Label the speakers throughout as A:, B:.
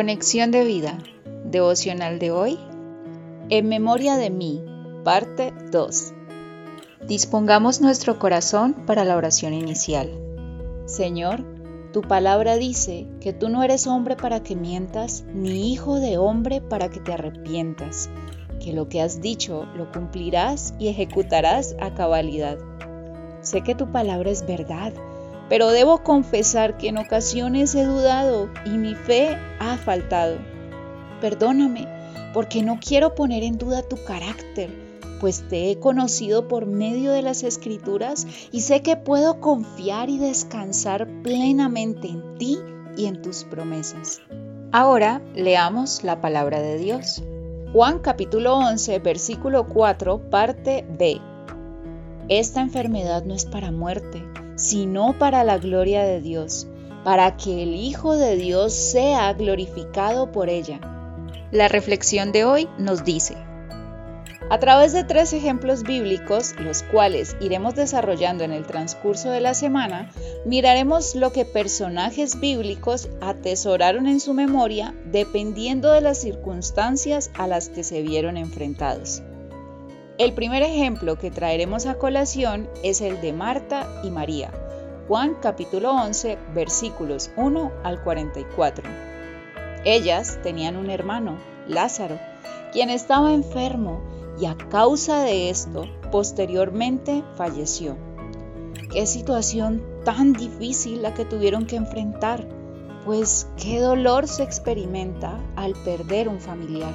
A: Conexión de vida, devocional de hoy, en memoria de mí, parte 2. Dispongamos nuestro corazón para la oración inicial. Señor, tu palabra dice que tú no eres hombre para que mientas, ni hijo de hombre para que te arrepientas, que lo que has dicho lo cumplirás y ejecutarás a cabalidad. Sé que tu palabra es verdad pero debo confesar que en ocasiones he dudado y mi fe ha faltado. Perdóname, porque no quiero poner en duda tu carácter, pues te he conocido por medio de las escrituras y sé que puedo confiar y descansar plenamente en ti y en tus promesas. Ahora leamos la palabra de Dios. Juan capítulo 11, versículo 4, parte B. Esta enfermedad no es para muerte sino para la gloria de Dios, para que el Hijo de Dios sea glorificado por ella. La reflexión de hoy nos dice, a través de tres ejemplos bíblicos, los cuales iremos desarrollando en el transcurso de la semana, miraremos lo que personajes bíblicos atesoraron en su memoria dependiendo de las circunstancias a las que se vieron enfrentados. El primer ejemplo que traeremos a colación es el de Marta y María. Juan capítulo 11 versículos 1 al 44. Ellas tenían un hermano, Lázaro, quien estaba enfermo y a causa de esto posteriormente falleció. Qué situación tan difícil la que tuvieron que enfrentar, pues qué dolor se experimenta al perder un familiar.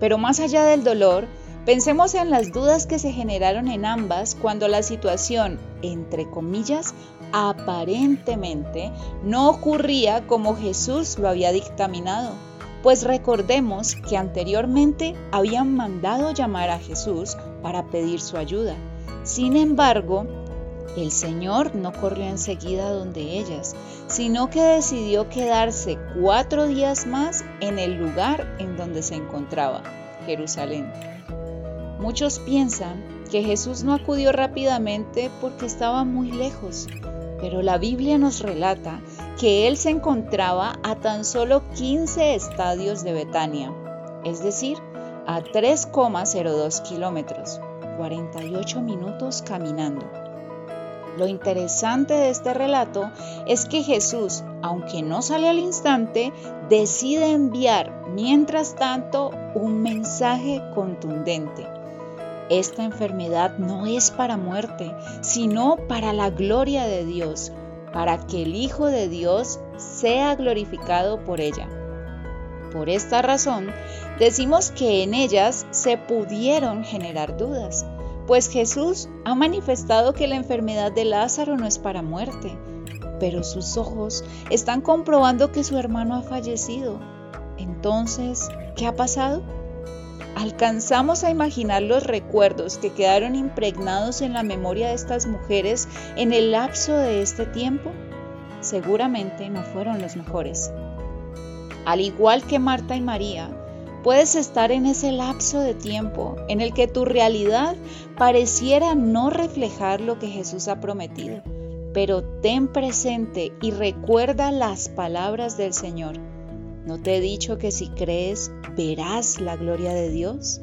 A: Pero más allá del dolor, Pensemos en las dudas que se generaron en ambas cuando la situación, entre comillas, aparentemente no ocurría como Jesús lo había dictaminado, pues recordemos que anteriormente habían mandado llamar a Jesús para pedir su ayuda. Sin embargo, el Señor no corrió enseguida donde ellas, sino que decidió quedarse cuatro días más en el lugar en donde se encontraba, Jerusalén. Muchos piensan que Jesús no acudió rápidamente porque estaba muy lejos, pero la Biblia nos relata que Él se encontraba a tan solo 15 estadios de Betania, es decir, a 3,02 kilómetros, 48 minutos caminando. Lo interesante de este relato es que Jesús, aunque no sale al instante, decide enviar, mientras tanto, un mensaje contundente esta enfermedad no es para muerte, sino para la gloria de Dios, para que el Hijo de Dios sea glorificado por ella. Por esta razón, decimos que en ellas se pudieron generar dudas, pues Jesús ha manifestado que la enfermedad de Lázaro no es para muerte, pero sus ojos están comprobando que su hermano ha fallecido. Entonces, ¿qué ha pasado? ¿Alcanzamos a imaginar los recuerdos que quedaron impregnados en la memoria de estas mujeres en el lapso de este tiempo? Seguramente no fueron los mejores. Al igual que Marta y María, puedes estar en ese lapso de tiempo en el que tu realidad pareciera no reflejar lo que Jesús ha prometido, pero ten presente y recuerda las palabras del Señor ¿No te he dicho que si crees verás la gloria de Dios?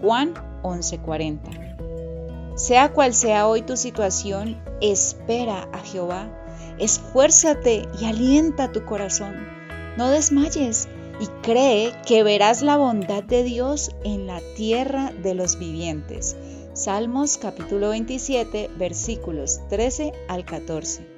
A: Juan 11:40. Sea cual sea hoy tu situación, espera a Jehová, esfuérzate y alienta tu corazón. No desmayes y cree que verás la bondad de Dios en la tierra de los vivientes. Salmos capítulo 27 versículos 13 al 14.